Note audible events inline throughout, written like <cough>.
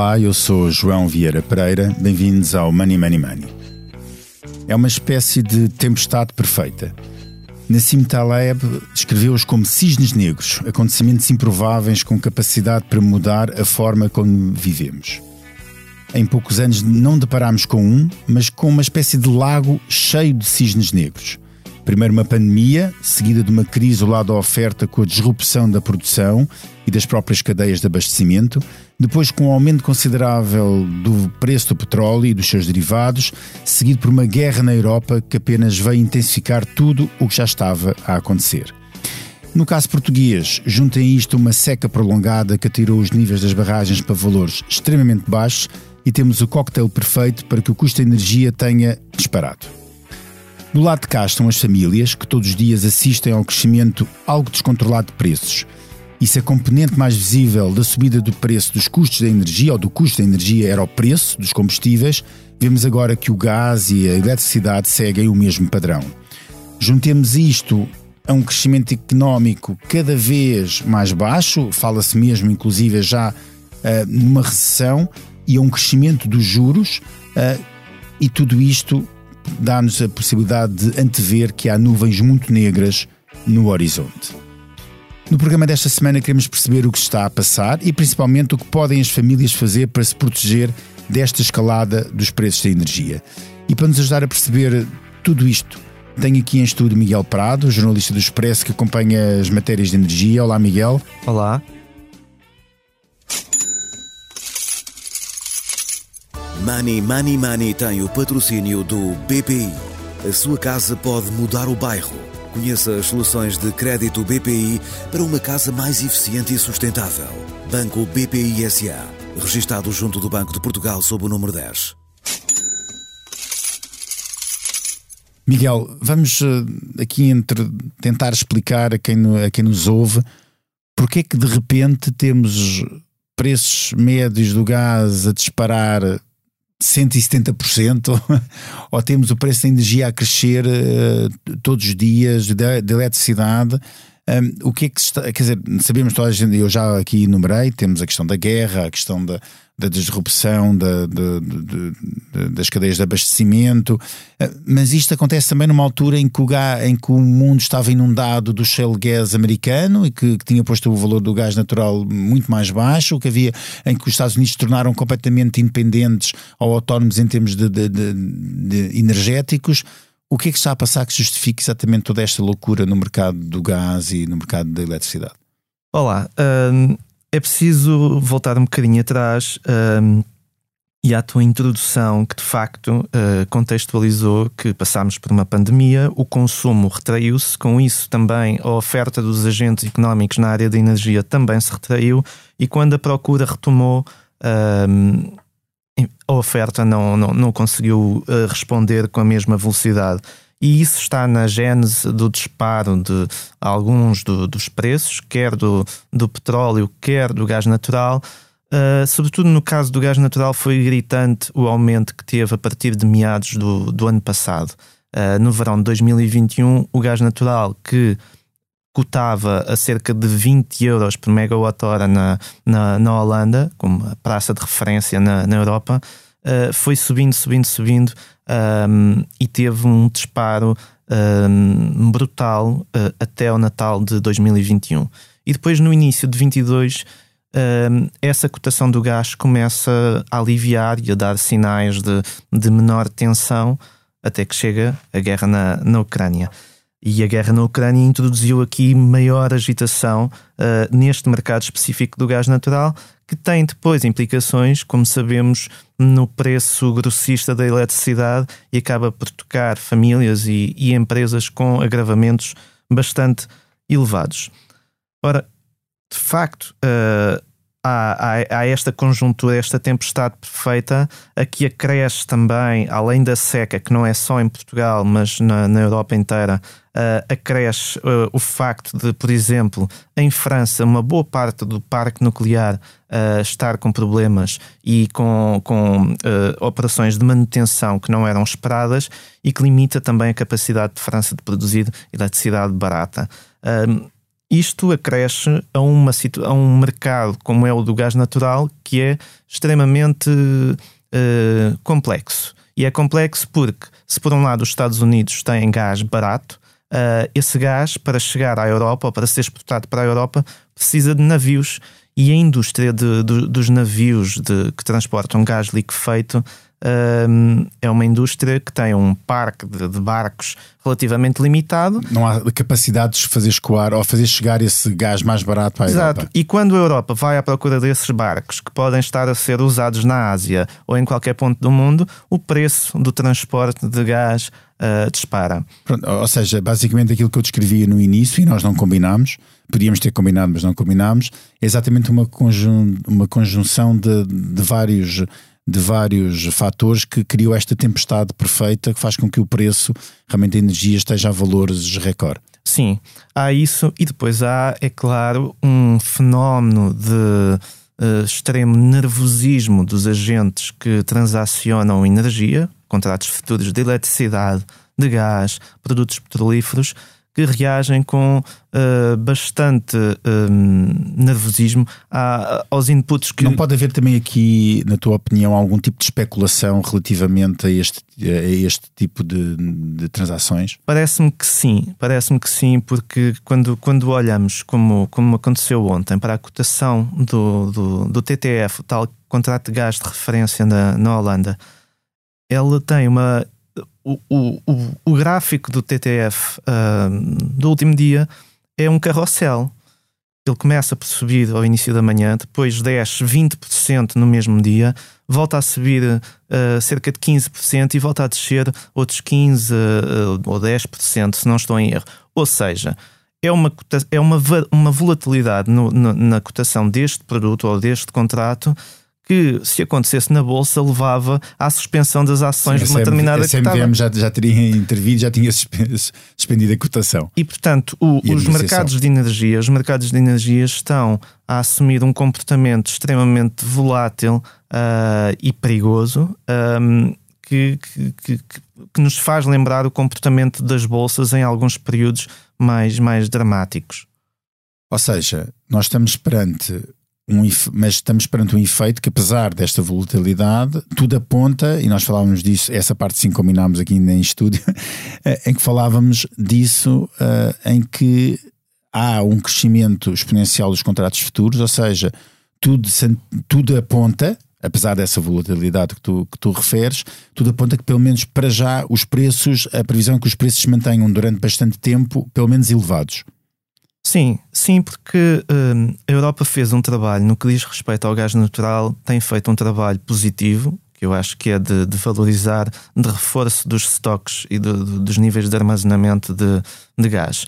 Olá, eu sou João Vieira Pereira, bem-vindos ao Money Money Money. É uma espécie de tempestade perfeita. Nassim Taleb descreveu-os como cisnes negros, acontecimentos improváveis com capacidade para mudar a forma como vivemos. Em poucos anos não deparámos com um, mas com uma espécie de lago cheio de cisnes negros. Primeiro uma pandemia, seguida de uma crise ao lado da oferta com a disrupção da produção e das próprias cadeias de abastecimento, depois com um aumento considerável do preço do petróleo e dos seus derivados, seguido por uma guerra na Europa que apenas veio intensificar tudo o que já estava a acontecer. No caso português, juntem isto uma seca prolongada que atirou os níveis das barragens para valores extremamente baixos e temos o cocktail perfeito para que o custo de energia tenha disparado. Do lado de cá estão as famílias que todos os dias assistem ao crescimento algo descontrolado de preços. E se a componente mais visível da subida do preço dos custos da energia ou do custo da energia era o preço dos combustíveis, vemos agora que o gás e a eletricidade seguem o mesmo padrão. Juntemos isto a um crescimento económico cada vez mais baixo, fala-se mesmo inclusive já uh, numa recessão, e a um crescimento dos juros, uh, e tudo isto dá-nos a possibilidade de antever que há nuvens muito negras no horizonte. No programa desta semana queremos perceber o que está a passar e principalmente o que podem as famílias fazer para se proteger desta escalada dos preços da energia. E para nos ajudar a perceber tudo isto, tenho aqui em estúdio Miguel Prado, jornalista do Expresso que acompanha as matérias de energia. Olá, Miguel. Olá. Money Money Money tem o patrocínio do BPI. A sua casa pode mudar o bairro. Conheça as soluções de crédito BPI para uma casa mais eficiente e sustentável. Banco BPI SA. Registado junto do Banco de Portugal sob o número 10. Miguel, vamos eh, aqui entre tentar explicar a quem, a quem nos ouve porque é que de repente temos preços médios do gás a disparar 170%, <laughs> ou temos o preço da energia a crescer uh, todos os dias, da, eletricidade. Um, o que é que está, quer dizer, sabemos toda a gente, eu já aqui enumerei, temos a questão da guerra, a questão da, da disrupção da, de, de, de, das cadeias de abastecimento, eh, mas isto acontece também numa altura em que o, gás, em que o mundo estava inundado do shale gas americano e que, que, tinha posto o valor do gás natural muito mais baixo, que havia em que os Estados Unidos se tornaram completamente independentes ou autónomos em termos de, energéticos. O que é que está a passar que justifique exatamente toda esta loucura no mercado do gás e no mercado da eletricidade? Olá, hum, é preciso voltar um bocadinho atrás um, e à tua introdução, que de facto uh, contextualizou que passámos por uma pandemia, o consumo retraiu-se, com isso também a oferta dos agentes económicos na área da energia também se retraiu, e quando a procura retomou, um, a oferta não, não, não conseguiu uh, responder com a mesma velocidade e isso está na gênese do disparo de alguns do, dos preços, quer do, do petróleo, quer do gás natural. Uh, sobretudo no caso do gás natural, foi gritante o aumento que teve a partir de meados do, do ano passado. Uh, no verão de 2021, o gás natural que cotava a cerca de 20 euros por megawatt-hora na, na, na, Holanda, como praça de referência na, na Europa, uh, foi subindo, subindo, subindo um, e teve um disparo um, brutal uh, até o Natal de 2021. E depois, no início de 22, um, essa cotação do gás começa a aliviar e a dar sinais de, de menor tensão até que chega a guerra na, na Ucrânia. E a guerra na Ucrânia introduziu aqui maior agitação uh, neste mercado específico do gás natural, que tem depois implicações, como sabemos, no preço grossista da eletricidade e acaba por tocar famílias e, e empresas com agravamentos bastante elevados. Ora, de facto, uh, há, há, há, esta conjuntura, esta tempestade perfeita, a que acresce também, além da seca, que não é só em Portugal, mas na, na Europa inteira, uh, acresce uh, o facto de, por exemplo, em França, uma boa parte do parque nuclear uh, estar com problemas e com, com operações de manutenção que não eram esperadas e que limita também a capacidade de França de produzir eletricidade barata. Isto acresce a, uma, a um mercado como é o do gás natural, que é extremamente uh, complexo. E é complexo porque, se por um lado os Estados Unidos têm gás barato, uh, esse gás, para chegar à Europa ou para ser exportado para a Europa, precisa de navios. E a indústria de, de, dos navios de, que transportam gás liquefeito é uma indústria que tem um parque de, de, barcos relativamente limitado. Não há capacidade de fazer escoar ou fazer chegar esse gás mais barato para a Exato. Europa. E quando a Europa vai à procura desses barcos que podem estar a ser usados na Ásia ou em qualquer ponto do mundo, o preço do transporte de gás uh, dispara. Pronto, ou seja, basicamente aquilo que eu descrevia no início e nós não combinámos, podíamos ter combinado, mas não combinámos, é exatamente uma, conjun uma conjunção de, de vários de vários fatores que criou esta tempestade perfeita que faz com que o preço realmente da energia esteja a valores recorde. Sim, há isso e depois há, é claro, um fenómeno de uh, extremo nervosismo dos agentes que transacionam energia, contratos futuros de eletricidade, de gás, produtos petrolíferos, que reagem com uh, bastante uh, nervosismo a, aos inputs que. Não pode haver também aqui, na tua opinião, algum tipo de especulação relativamente a este, a este tipo de, de transações? Parece-me que sim, parece-me que sim, porque quando, quando olhamos, como, como aconteceu ontem, para a cotação do, do, do TTF, o tal contrato de gás de referência na, na Holanda, ela tem uma o, o, o, gráfico do TTF uh, do último dia é um carrossel. Ele começa por subir ao início da manhã, depois desce 20% no mesmo dia, volta a subir uh, cerca de 15% e volta a descer outros 15% uh, ou 10%, se não estou em erro. Ou seja, é uma, é uma, uma volatilidade no, no, na cotação deste produto ou deste contrato que, se acontecesse na Bolsa, levava à suspensão das ações Sim, de uma determinada A CMVM já, já teria intervido, já tinha suspendido a cotação. E, portanto, o, e os mercados de energia, os mercados de energia estão a assumir um comportamento extremamente volátil uh, e perigoso. Um, que, que, que, que, nos faz lembrar o comportamento das bolsas em alguns períodos mais, mais dramáticos. Ou seja, nós estamos perante um, mas estamos perante um efeito que, apesar desta volatilidade, tudo aponta, e nós falávamos disso, essa parte sim combinámos aqui em estúdio, <laughs> eh, em que falávamos disso, uh, em que há um crescimento exponencial dos contratos futuros, ou seja, tudo, tudo aponta, apesar dessa volatilidade que tu, que tu referes, tudo aponta que, pelo menos para já, os preços, a previsão é que os preços se mantenham durante bastante tempo, pelo menos elevados. Sim, sim, porque hum, a Europa fez um trabalho no que diz respeito ao gás natural, tem feito um trabalho positivo, que eu acho que é de, de valorizar, de reforço dos estoques e de, de, dos níveis de armazenamento de, de gás.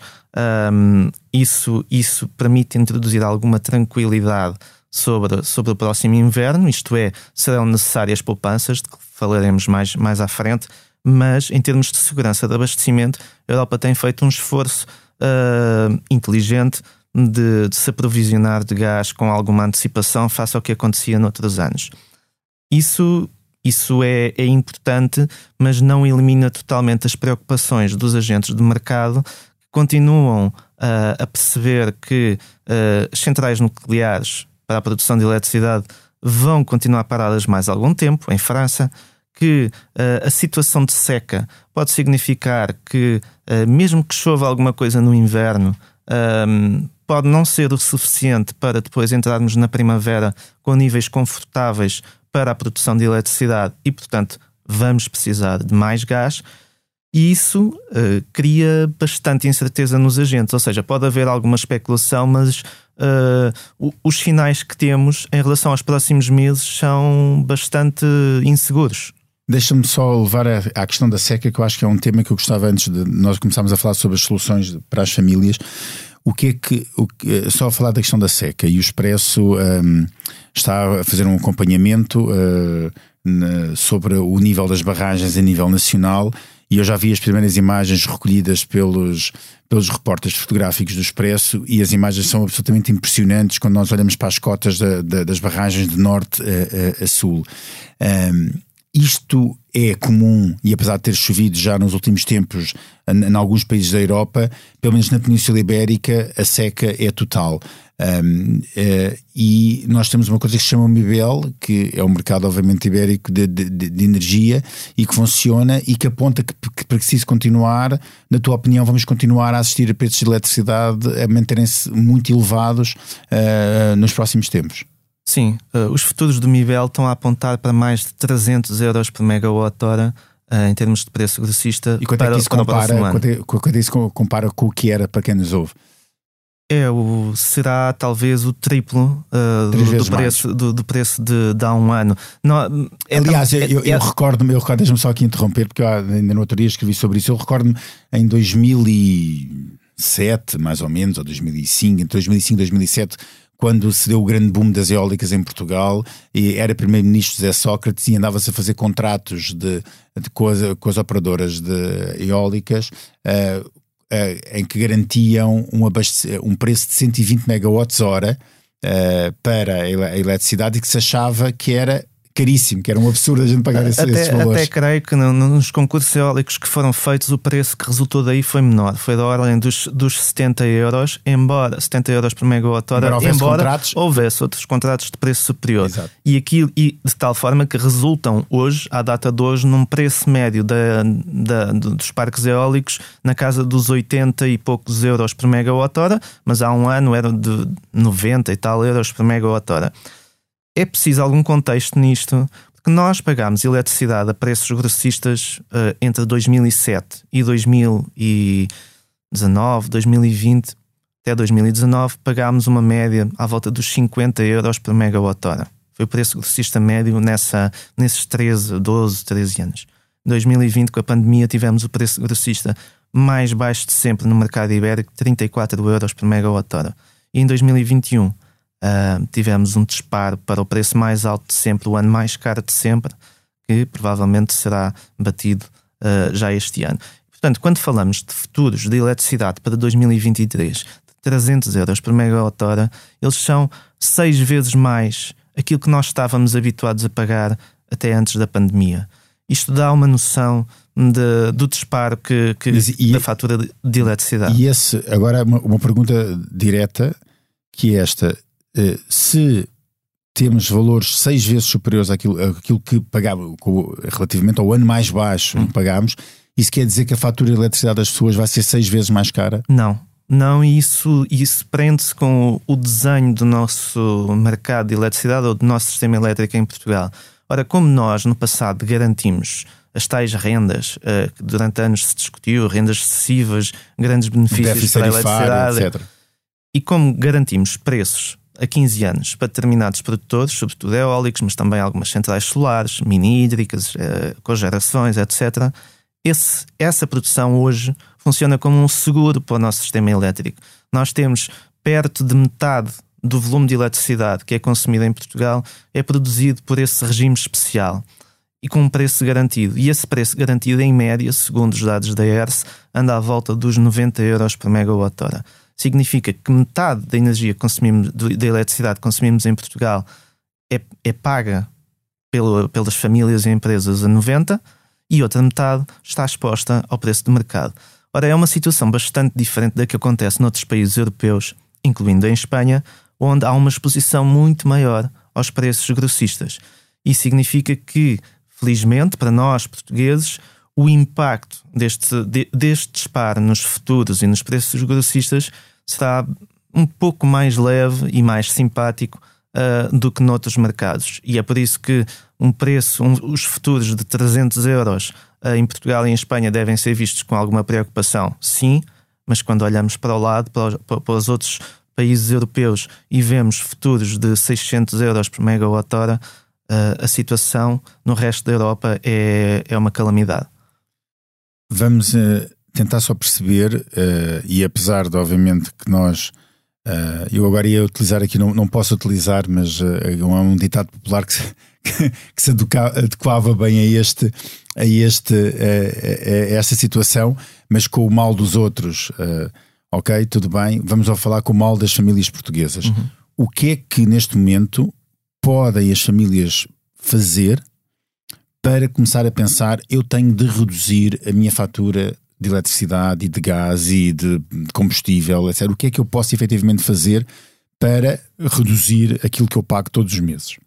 Um, isso, isso permite introduzir alguma tranquilidade sobre, sobre o próximo inverno, isto é, serão necessárias poupanças, de que falaremos mais, mais à frente, mas em termos de segurança de abastecimento, a Europa tem feito um esforço uh, inteligente de, de, se aprovisionar de gás com alguma antecipação face ao que acontecia noutros anos. Isso, isso é, é importante, mas não elimina totalmente as preocupações dos agentes de mercado que continuam uh, a perceber que uh, as centrais nucleares para a produção de eletricidade vão continuar paradas mais algum tempo, em França, que uh, a situação de seca pode significar que, uh, mesmo que chova alguma coisa no inverno, um, ehm, pode não ser o suficiente para depois entrarmos na primavera com níveis confortáveis para a produção de eletricidade e, portanto, vamos precisar de mais gás. E isso uh, cria bastante incerteza nos agentes, ou seja, pode haver alguma especulação, mas uh, os sinais que temos em relação aos próximos meses são bastante inseguros. Deixa-me só levar à questão da seca, que eu acho que é um tema que eu gostava antes de nós começarmos a falar sobre as soluções para as famílias. O que é que. O, só a falar da questão da seca, e o Expresso um, está a fazer um acompanhamento uh, na, sobre o nível das barragens a nível nacional. E eu já vi as primeiras imagens recolhidas pelos, pelos repórteres fotográficos do Expresso e as imagens são absolutamente impressionantes quando nós olhamos para as cotas da, da, das barragens de norte a, a, a sul. Um, isto é comum e apesar de ter chovido já nos últimos tempos em, alguns países da Europa, pelo menos na Península Ibérica, a seca é total. Um, uh, eh, e nós temos uma coisa que se chama MIBEL, que é o mercado, obviamente, ibérico de, de, de, energia e que funciona e que aponta que, que para que se continuar, na tua opinião, vamos continuar a assistir a preços de eletricidade a manterem-se muito elevados uh, nos próximos tempos. Sim, uh, os futuros do MIBEL estão a apontar para mais de 300 euros por megawatt-hora uh, em termos de preço grossista. E quanto para, é que isso compara, quanto é, quanto é isso compara com o que era para quem nos ouve? É, o, será talvez o triplo uh, do, do, preço, do, do, preço de, de há um ano. Não, é, Aliás, é, eu, eu é, recordo-me, eu recordo, deixa-me só aqui interromper, porque eu ainda no outro dia escrevi sobre isso. Eu recordo-me em 2007, mais ou menos, ou 2005, entre 2005 e 2007 quando se deu o grande boom das eólicas em Portugal e era primeiro-ministro José Sócrates e andava-se a fazer contratos de, de com, as, com, as, operadoras de eólicas uh, uh, em que garantiam um, um, preço de 120 megawatts hora uh, para a eletricidade e que se achava que era caríssimo, que era um absurdo a gente pagar esse, até, esses valores. Até creio que no, nos concursos eólicos que foram feitos o preço que resultou daí foi menor, foi da ordem dos, dos 70 euros, embora 70 euros por megawatt-hora, embora, houvesse, embora contratos... houvesse outros contratos de preço superior. Exato. E, aquilo, e de tal forma que resultam hoje, à data de hoje, num preço médio da, da, dos parques eólicos na casa dos 80 e poucos euros por megawatt-hora, mas há um ano eram de 90 e tal euros por megawatt-hora é preciso algum contexto nisto, porque nós pagámos eletricidade a preços grossistas uh, entre 2007 e 2019, 2020 até 2019, pagámos uma média à volta dos 50 euros por megawatt-hora. Foi o preço grossista médio nessa, nesses 13, 12, 13 anos. Em 2020, com a pandemia, tivemos o preço grossista mais baixo de sempre no mercado ibérico, 34 euros por megawatt-hora. E em 2021, Uh, tivemos um disparo para o preço mais alto de sempre, o ano mais caro de sempre, que provavelmente será batido uh, já este ano. Portanto, quando falamos de futuros de eletricidade para 2023 de 300 euros por megawatt-hora, eles são seis vezes mais aquilo que nós estávamos habituados a pagar até antes da pandemia. Isto dá uma noção de, do disparo que, que e, da fatura de eletricidade. E esse, agora uma, uma pergunta direta, que é esta: se temos valores seis vezes superiores àquilo, àquilo que pagávamos relativamente ao ano mais baixo hum. que pagámos, isso quer dizer que a fatura de eletricidade das pessoas vai ser seis vezes mais cara? Não. Não, e isso, isso prende-se com o desenho do nosso mercado de eletricidade ou do nosso sistema elétrico em Portugal. Ora, como nós no passado garantimos as tais rendas uh, que durante anos se discutiu, rendas excessivas, grandes benefícios para a eletricidade, etc. E como garantimos preços a 15 anos para determinados produtores, sobretudo eólicos, mas também algumas centrais solares, mini hídricas, eh, cogerações, etc. Esse, essa produção hoje funciona como um seguro para o nosso sistema elétrico. Nós temos perto de metade do volume de eletricidade que é consumido em Portugal é produzido por esse regime especial e com um preço garantido. E esse preço garantido, em média, segundo os dados da ERS, anda à volta dos 90 euros por megawatt-hora significa que metade da energia que consumimos, da eletricidade que consumimos em Portugal é, é paga pelo, pelas famílias e empresas a 90 e outra metade está exposta ao preço do mercado. Ora, é uma situação bastante diferente da que acontece noutros países europeus, incluindo em Espanha, onde há uma exposição muito maior aos preços grossistas. Isso significa que, felizmente, para nós portugueses, o impacto deste, de, deste disparo nos futuros e nos preços grossistas será um pouco mais leve e mais simpático uh, do que noutros mercados. E é por isso que um preço, um, os futuros de 300 euros uh, em Portugal e em Espanha devem ser vistos com alguma preocupação, sim, mas quando olhamos para o lado, para os, para os outros países europeus e vemos futuros de 600 euros por megawatt-hora, uh, a situação no resto da Europa é, é uma calamidade. Vamos uh, tentar só perceber, uh, e apesar de, obviamente, que nós. Uh, eu agora ia utilizar aqui, não, não posso utilizar, mas é um ditado popular que se, <laughs> que, que se adequava bem a este, a este, a, a, esta situação, mas com o mal dos outros. ok, tudo bem, vamos ao falar com o mal das famílias portuguesas. Uhum. O que é que neste momento podem as famílias fazer para começar a pensar: eu tenho de reduzir a minha fatura de eletricidade e de gás e de combustível, etc. O que é que eu posso efetivamente fazer para reduzir aquilo que eu pago todos os meses?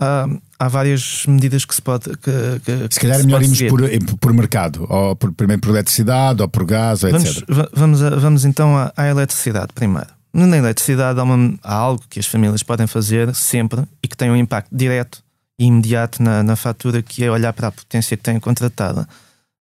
Há, há várias medidas que se pode. Que, que, se calhar é melhor irmos por, por mercado, ou por, primeiro por eletricidade, ou por gás, vamos, etc. Vamos, vamos então à, à eletricidade primeiro. Na eletricidade há, uma, há, algo que as famílias podem fazer sempre e que tem um impacto direto imediato na, na fatura, que é olhar para a potência que têm contratada.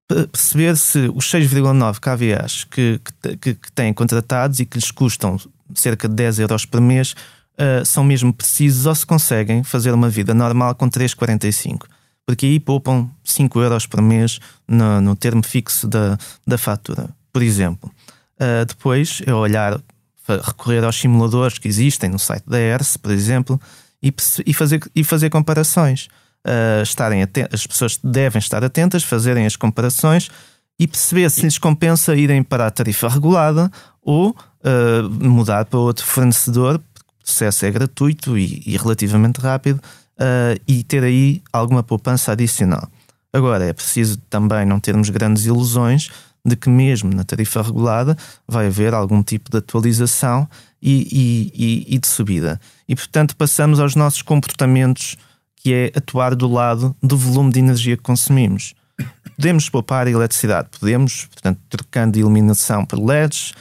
Perceber se os 6,9 kVAs que, que, que têm contratados e que lhes custam cerca de 10 euros por mês uh, são mesmo precisos ou se conseguem fazer uma vida normal com 3,45. Porque aí poupam 5 euros por mês no, no termo fixo da, da fatura, por exemplo. Uh, depois é olhar, recorrer aos simuladores que existem no site da ERS, por exemplo, e, e, fazer, e fazer comparações. Uh, estarem as pessoas devem estar atentas, fazerem as comparações e perceber se lhes compensa irem para a tarifa regulada ou uh, mudar para outro fornecedor processo é gratuito e, e relativamente rápido uh, e ter aí alguma poupança adicional. Agora, é preciso também não termos grandes ilusões de que, mesmo na tarifa regulada, vai haver algum tipo de atualização e, e, e de subida. E, portanto, passamos aos nossos comportamentos, que é atuar do lado do volume de energia que consumimos. Podemos poupar eletricidade, podemos, portanto, trocando iluminação por LEDs,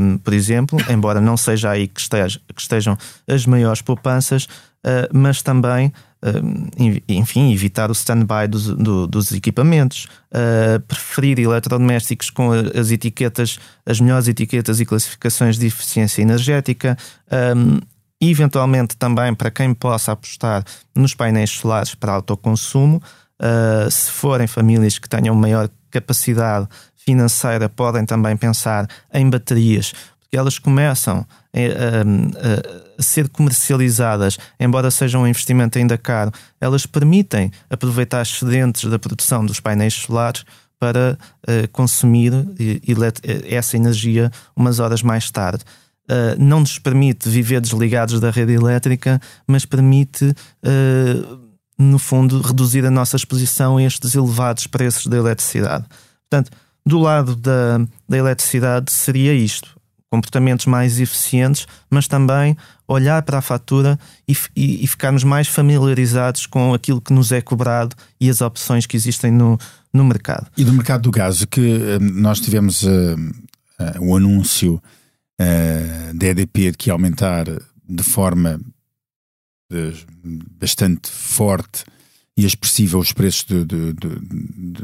um, por exemplo, embora não seja aí que, esteja, que estejam as maiores poupanças, uh, mas também, uh, enfim, evitar o stand-by dos, do, dos, equipamentos, uh, preferir eletrodomésticos com as etiquetas, as melhores etiquetas e classificações de eficiência energética. Um, eventualmente também para quem possa apostar nos painéis solares para autoconsumo, uh, se forem famílias que tenham maior capacidade financeira podem também pensar em baterias, elas começam a, a, a, ser comercializadas, embora seja um investimento ainda caro, elas permitem aproveitar excedentes da produção dos painéis solares para consumir essa energia umas horas mais tarde. Uh, não nos permite viver desligados da rede elétrica, mas permite, uh, no fundo, reduzir a nossa exposição a estes elevados preços da eletricidade. Portanto, do lado da, da eletricidade seria isto: comportamentos mais eficientes, mas também olhar para a fatura e, e, e, ficarmos mais familiarizados com aquilo que nos é cobrado e as opções que existem no, no mercado. E do mercado do gás, que uh, nós tivemos uh, uh, o anúncio da EDP de que aumentar de forma bastante forte e expressiva os preços do, do, do,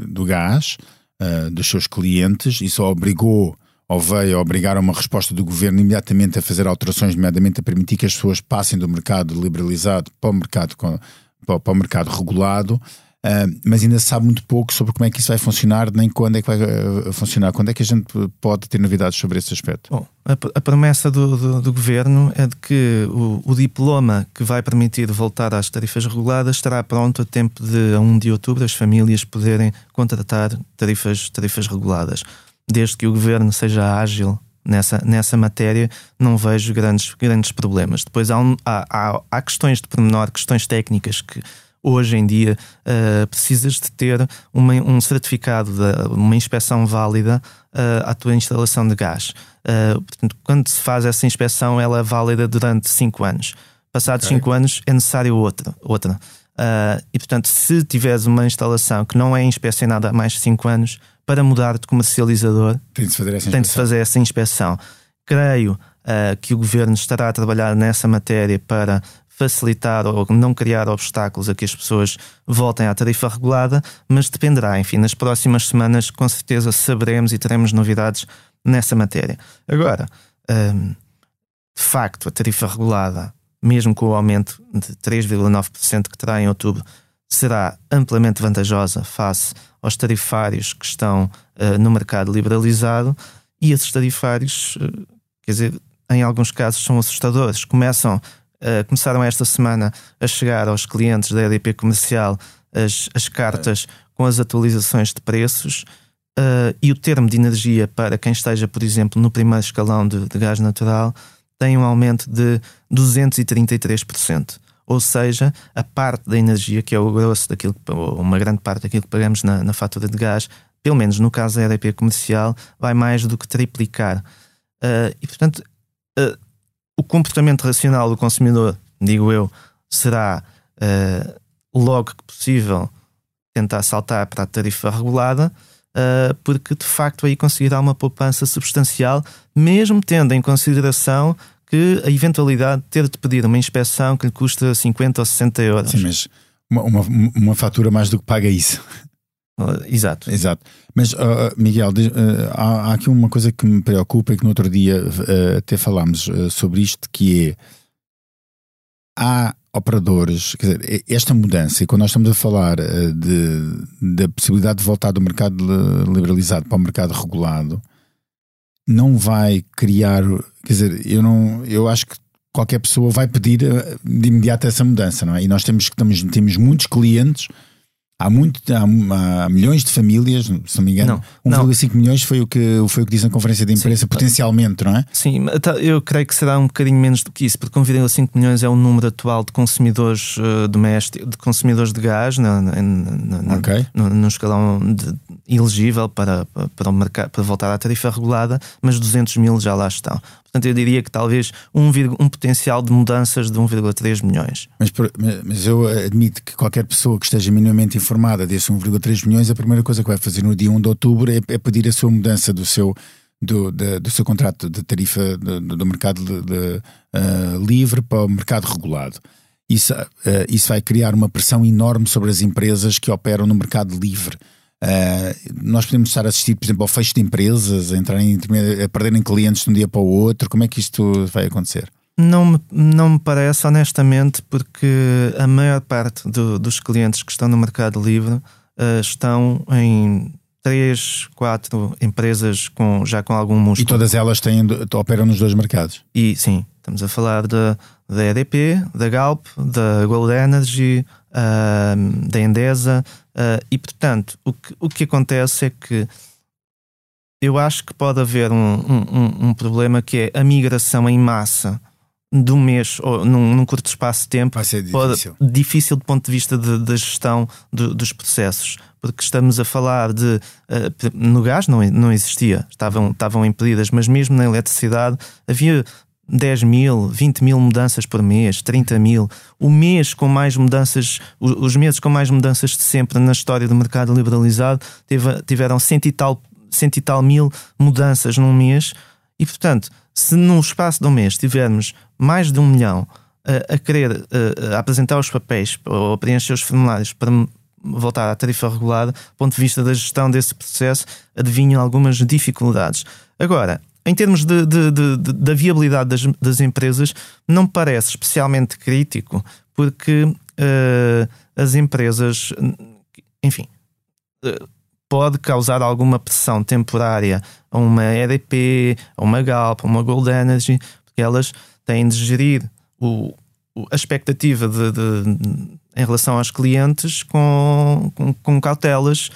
do gás uh, dos seus clientes, isso obrigou ou veio obrigar uma resposta do governo imediatamente a fazer alterações, nomeadamente a permitir que as pessoas passem do mercado liberalizado para o mercado, para o mercado regulado. Uh, mas ainda se sabe muito pouco sobre como é que isso vai funcionar, nem quando é que vai uh, funcionar. Quando é que a gente pode ter novidades sobre esse aspecto? Bom, a, a promessa do, do, do, governo é de que o, o, diploma que vai permitir voltar às tarifas reguladas estará pronto a tempo de, a 1 de outubro, as famílias poderem contratar tarifas, tarifas reguladas. Desde que o governo seja ágil nessa, nessa matéria, não vejo grandes, grandes problemas. Depois há, um, há, há, há questões de pormenor, questões técnicas que hoje em dia uh, precisas de ter uma, um certificado, de, uma inspeção válida uh, à tua instalação de gás. Uh, portanto, quando se faz essa inspeção, ela é válida durante 5 anos. Passados 5 okay. anos é necessário outra. outra. E portanto, se tiveres uma instalação que não é inspecionada há mais de 5 anos, para mudar de comercializador, tem de fazer essa inspeção. De fazer essa inspeção. Creio uh, que o governo estará a trabalhar nessa matéria para facilitar ou não criar obstáculos a que as pessoas voltem à tarifa regulada, mas dependerá, enfim, nas próximas semanas com certeza saberemos e teremos novidades nessa matéria. Agora, hum, de facto, a tarifa regulada, mesmo com o aumento de 3,9% que terá em outubro, será amplamente vantajosa face aos tarifários que estão uh, no mercado liberalizado e esses tarifários, uh, quer dizer, em alguns casos são assustadores. Começam Uh, começaram esta semana a chegar aos clientes da EDP comercial as, as cartas com as atualizações de preços e o termo de energia para quem esteja, por exemplo, no primeiro escalão de, de gás natural tem um aumento de 233%. Ou seja, a parte da energia, que é o grosso daquilo, uma grande parte daquilo que pagamos na, na fatura de gás, pelo menos no caso da EDP comercial, vai mais do que triplicar. Uh, e, portanto, uh, o comportamento racional do consumidor, digo eu, será uh, logo que possível tentar saltar para a tarifa regulada, porque de facto aí conseguirá uma poupança substancial, mesmo tendo em consideração que a eventualidade de ter de pedir uma inspeção que lhe custa 50 ou 60 euros. Sim, mas uma, uma, uma fatura mais do que paga isso. Uh, exato. Exato. Mas, uh, Miguel, uh, há, há, aqui uma coisa que me preocupa e que no outro dia uh, até falámos uh, sobre isto, que é há operadores, quer dizer, esta mudança, e quando nós estamos a falar de, da possibilidade de voltar do mercado liberalizado para o mercado regulado, não vai criar, quer dizer, eu não, eu acho que qualquer pessoa vai pedir de imediato essa mudança, não é? E nós temos que temos, temos muitos clientes há muito há, há, milhões de famílias, se não me engano, 1,5 milhões foi o que foi o que disse na conferência de imprensa, Sim. potencialmente, não é? Sim, tá, eu creio que será um bocadinho menos do que isso, porque 1,5 milhões é o número atual de consumidores uh, domésticos, de consumidores de gás na, na, na, okay. no, no, escalão de, elegível para, para, o mercado, para voltar à tarifa regulada, mas 200 mil já lá estão. Portanto, eu diria que talvez um, um potencial de mudanças de 1,3 milhões. Mas, mas eu admito que qualquer pessoa que esteja minimamente informada desse 1,3 milhões, a primeira coisa que vai fazer no dia 1 de outubro é, é pedir a sua mudança do seu, do, de, do seu contrato de tarifa do, do mercado de, de, uh, livre para o mercado regulado. Isso, uh, isso vai criar uma pressão enorme sobre as empresas que operam no mercado livre. Uh, nós podemos estar a assistir, por exemplo, ao fecho de empresas, a, entrarem, a perderem clientes de um dia para o outro. Como é que isto vai acontecer? Não me, não me parece, honestamente, porque a maior parte do, dos clientes que estão no Mercado Livre uh, estão em três, quatro empresas com, já com algum músculo. E todas elas têm, operam nos dois mercados? E sim, estamos a falar da, da EDP, da Galp, da Gold Energy, uh, da Endesa, uh, e portanto, o que, o que acontece é que eu acho que pode haver um, um, um problema que é a migração em massa de um mês ou num, num, curto espaço de tempo vai ser difícil, pode, difícil. do ponto de vista da gestão do, dos processos, porque estamos a falar de uh, no gás não, não existia, estavam, estavam impedidas, mas mesmo na eletricidade havia 10 mil, 20 mil mudanças por mês, 30 mil. O mês com mais mudanças, os meses com mais mudanças de sempre na história do mercado liberalizado teve, tiveram cento e, tal, cento e tal mil mudanças num mês. E, portanto, se num espaço de um mês tivermos mais de um milhão a, a querer a, a apresentar os papéis ou a preencher os formulários para voltar à tarifa regulada, do ponto de vista da gestão desse processo, adivinham algumas dificuldades. Agora, em termos de, de, de, da viabilidade das, das, empresas, não parece especialmente crítico, porque uh, as empresas, enfim, uh, pode causar alguma pressão temporária a uma EDP, a uma Galp, a uma Gold Energy, porque elas têm de gerir o, a expectativa em relação aos clientes com, com, com cautelas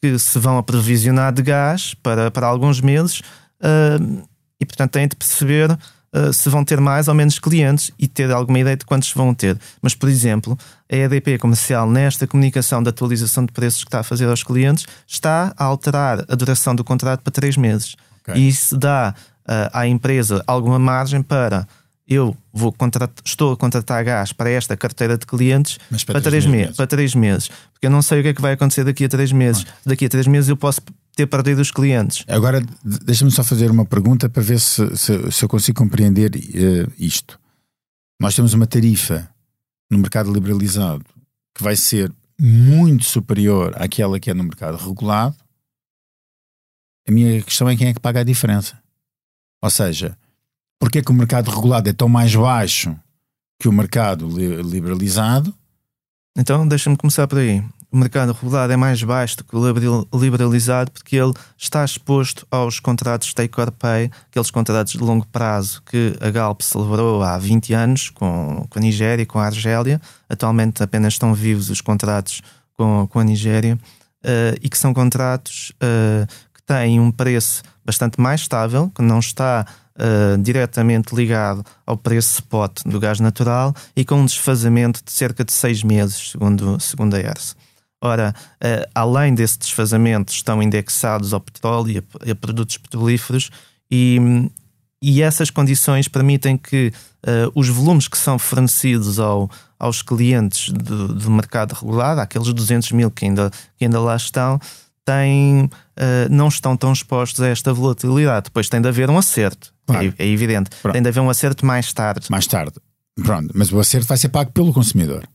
que se vão aprovisionar de gás para, para alguns meses uh, e, portanto, têm de perceber uh, se vão ter mais ou menos clientes e ter alguma ideia de quantos vão ter. Mas, por exemplo, a EDP comercial, nesta comunicação de atualização de preços que está a fazer aos clientes, está a alterar a duração do contrato para três meses. Okay. E isso dá uh, à empresa alguma margem para eu vou estou a contratar gás para esta carteira de clientes para, para, três meses, para três meses. Porque eu não sei o que é que vai acontecer daqui a três meses. Ah. Daqui a três meses eu posso ter perdido os clientes. Agora, deixa-me só fazer uma pergunta para ver se, se, se eu consigo compreender uh, isto. Nós temos uma tarifa no mercado liberalizado que vai ser muito superior àquela que é no mercado regulado. A minha questão é quem é que paga a diferença. Ou seja, porque é que o mercado regulado é tão mais baixo que o mercado liberalizado? Então, deixa-me começar por aí o mercado regulado é mais baixo do que o liberalizado porque ele está exposto aos contratos take or pay, aqueles contratos de longo prazo que a Galp celebrou há 20 anos com, com a Nigéria e com a Argélia. Atualmente apenas estão vivos os contratos com, com a Nigéria uh, e que são contratos uh, que tem um preço bastante mais estável, que não está uh, diretamente ligado ao preço spot do gás natural e com um desfazamento de cerca de seis meses, segundo, segundo a ERSE. Ora, uh, além desse desfazamento, estão indexados ao petróleo e a, produtos petrolíferos e, e essas condições permitem que uh, os volumes que são fornecidos ao, aos clientes do, do mercado regulado, aqueles 200 mil que ainda, que ainda lá estão, têm, uh, não estão tão expostos a esta volatilidade. Depois tem de haver um acerto, claro. é, é, evidente. Pronto. Tem de haver um acerto mais tarde. Mais tarde. Pronto, mas o acerto vai ser pago pelo consumidor.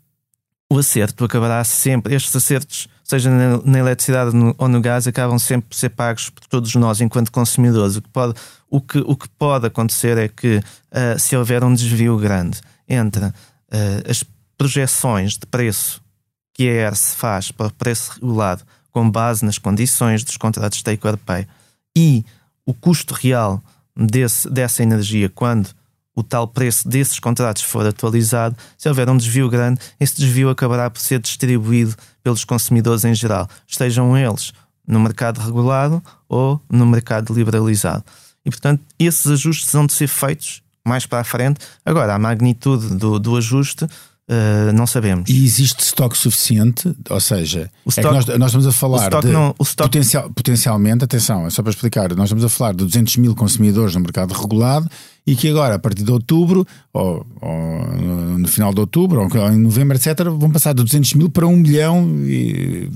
O acerto acabará sempre, estes acertos, seja na, na eletricidade ou no gás, acabam sempre por ser pagos por todos nós enquanto consumidores. O que pode, o que, o que pode acontecer é que, uh, se houver um desvio grande entre uh, as projeções de preço que a ERS faz para o preço regulado com base nas condições dos contratos de take or pay e o custo real desse, dessa energia quando o tal preço desses contratos for atualizado, se houver um desvio grande, esse desvio acabará por ser distribuído pelos consumidores em geral, estejam eles no mercado regulado ou no mercado liberalizado. E, portanto, esses ajustes vão de ser feitos mais para a frente. Agora, a magnitude do, do ajuste Uh, não sabemos. E existe estoque suficiente? Ou seja, é nós, nós, estamos a falar de não, potencial, potencialmente, atenção, é só para explicar, nós estamos a falar de 200 mil consumidores no mercado regulado e que agora, a partir de outubro, ou, ou no final de outubro, ou em novembro, etc., vão passar de 200 mil para 1 milhão e.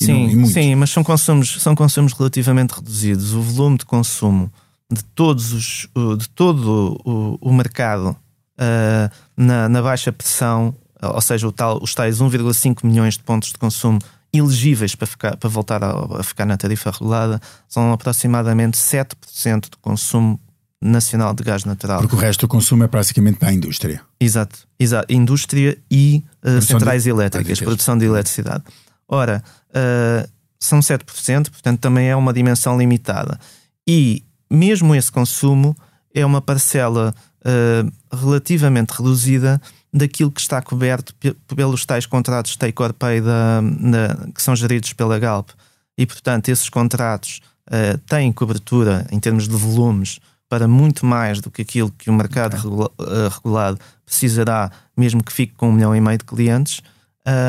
Sim, não, sim, mas são consumos, são consumos relativamente reduzidos. O volume de consumo de todos os, de todo o, o mercado uh, na, na, baixa pressão, ou seja, o tal, os tais 1,5 milhões de pontos de consumo elegíveis para, ficar, para voltar a, a, ficar na tarifa regulada, são aproximadamente 7% do consumo nacional de gás natural. Porque o resto do consumo é praticamente para a indústria. Exato, exato. indústria e uh, centrais de... elétricas, produção de eletricidade. Ora, uh, são 7%, portanto também é uma dimensão limitada. E mesmo esse consumo é uma parcela uh, relativamente reduzida daquilo que está coberto pelos tais contratos take or pay da, da, que são geridos pela Galp. E, portanto, esses contratos uh, têm cobertura em termos de volumes para muito mais do que aquilo que o mercado okay. regula, uh, regulado precisará, mesmo que fique com um milhão e meio de clientes.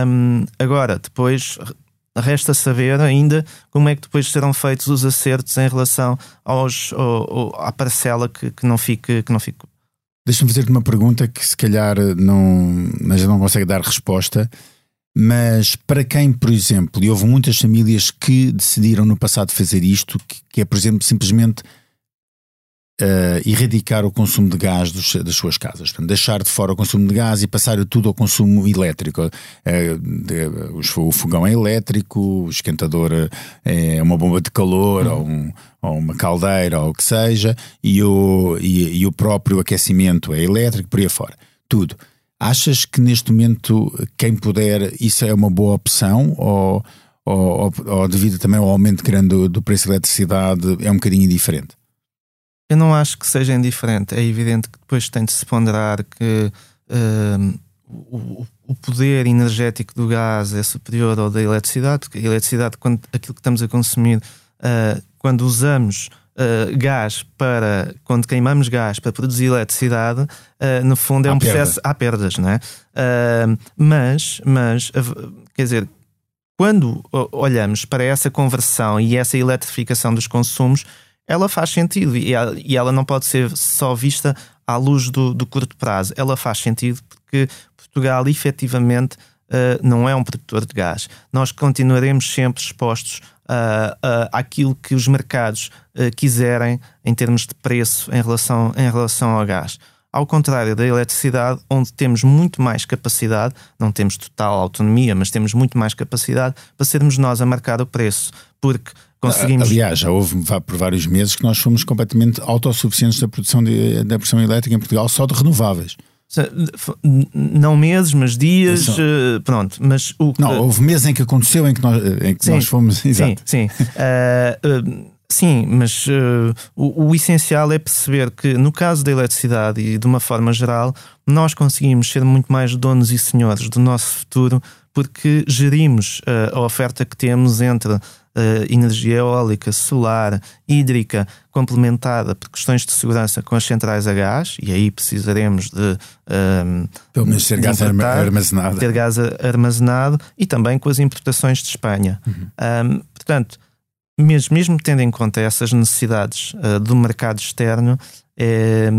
Um, agora, depois resta saber ainda como é que depois serão feitos os acertos em relação aos, ao, ao, à parcela que, que, não fique, que não fique Deixa-me fazer-te uma pergunta que se calhar não, mas não consegue dar resposta. Mas para quem, por exemplo, e houve muitas famílias que decidiram no passado fazer isto, que, que é, por exemplo, simplesmente uh, erradicar o consumo de gás dos, das suas casas. Portanto, deixar de fora o consumo de gás e passar tudo ao consumo elétrico. Uh, de, o fogão é elétrico, o esquentador é uma bomba de calor uhum. ou, um, ou, uma caldeira ou o que seja, e o, e, e o próprio aquecimento é elétrico, por aí fora. Tudo. Achas que neste momento, quem puder, isso é uma boa opção ou, ou, ou devido também ao aumento grande do, do preço da eletricidade, é um bocadinho diferente? Eu não acho que seja indiferente. É evidente que depois tem de se ponderar que uh, o, o, poder energético do gás é superior ao da eletricidade, porque a eletricidade, quando, aquilo que estamos a consumir, uh, quando usamos uh, gás para. quando queimamos gás para produzir eletricidade, no fundo é há um perda. processo. Há perdas, não é? mas, mas, quer dizer, quando olhamos para essa conversão e essa eletrificação dos consumos, ela faz sentido e ela, e ela não pode ser só vista à luz do, do curto prazo. Ela faz sentido porque Portugal efetivamente uh, não é um produtor de gás. Nós continuaremos sempre expostos uh, uh, àquilo que os mercados quiserem em termos de preço em relação, em relação ao gás. Ao contrário da eletricidade, onde temos muito mais capacidade, não temos total autonomia, mas temos muito mais capacidade para sermos nós a marcar o preço. Porque conseguimos. Aliás, já houve por vários meses que nós fomos completamente autossuficientes da produção de, da produção elétrica em Portugal, só de renováveis. Não meses, mas dias. Eh, pronto. Mas o, não, houve meses em que aconteceu em que nós, em que sim, nós fomos. Exato. Sim, sim. uh, uh, sim mas o, o, essencial é perceber que, no caso da eletricidade e de uma forma geral, nós conseguimos ser muito mais donos e senhores do nosso futuro porque gerimos a oferta que temos entre uh, energia eólica, solar, hídrica, complementada por questões de segurança com as centrais a gás, e aí precisaremos de. Um, ehm, Pelo menos ter gás armazenado. Ter gás armazenado e também com as importações de Espanha. Uhum. Um, ehm, portanto, mesmo, mesmo tendo em conta essas necessidades uh, do mercado externo, é,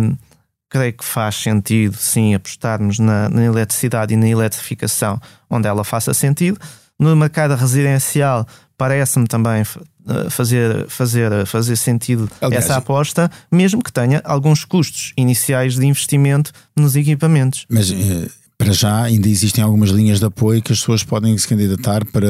creio que faz sentido, sim, apostarmos na, na, eletricidade e na eletrificação onde ela faça sentido. No mercado residencial, parece-me também eh, fazer, fazer, fazer sentido Aliás, essa aposta, mesmo que tenha alguns custos iniciais de investimento nos equipamentos. Mas eh, para já ainda existem algumas linhas de apoio que as pessoas podem se candidatar para,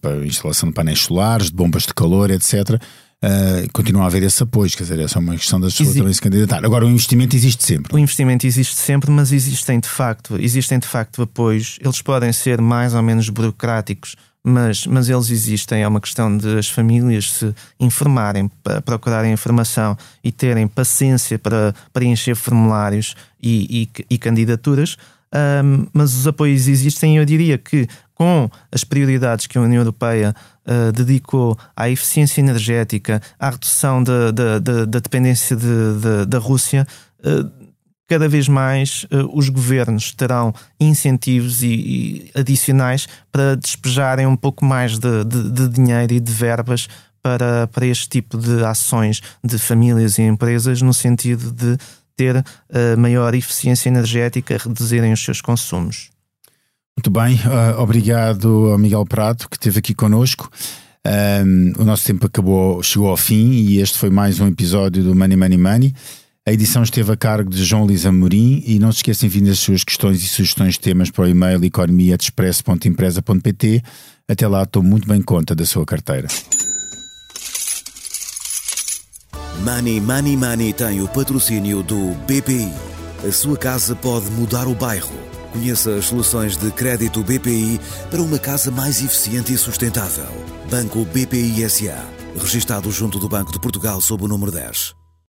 para instalação de painéis solares, de bombas de calor, etc. Uh, continua a haver esse apoio, quer dizer, essa é uma questão das pessoas Exi também se candidatar. Agora, o investimento existe sempre. O investimento existe sempre, mas existem de facto, existem de facto apoios. Eles podem ser mais ou menos burocráticos, mas, mas eles existem. É uma questão de as famílias se informarem, procurarem informação e terem paciência para preencher formulários e, e, e candidaturas um, mas os apoios existem. Eu diria que com as prioridades que a União Europeia uh, dedicou à eficiência energética, à redução da, da, da, da dependência de, de, da Rússia, uh, cada vez mais uh, os governos terão incentivos e, e, adicionais para despejarem um pouco mais de, de, de dinheiro e de verbas para, para este tipo de ações de famílias e empresas, no sentido de ter uh, maior eficiência energética, reduzirem os seus consumos. Muito bem, uh, obrigado ao Miguel Prato que esteve aqui connosco. Um, o nosso tempo acabou, chegou ao fim e este foi mais um episódio do Money Money Money. A edição esteve a cargo de João Lisa Morim e não se esqueçam de as suas questões e sugestões de temas para o e-mail economia.expresso.empresa.pt. Até lá, estou muito bem conta da sua carteira. Money Money Money tem o patrocínio do BPI. A sua casa pode mudar o bairro. Conheça as soluções de crédito BPI para uma casa mais eficiente e sustentável. Banco BPI SA. Registrado junto do Banco de Portugal sob o número 10.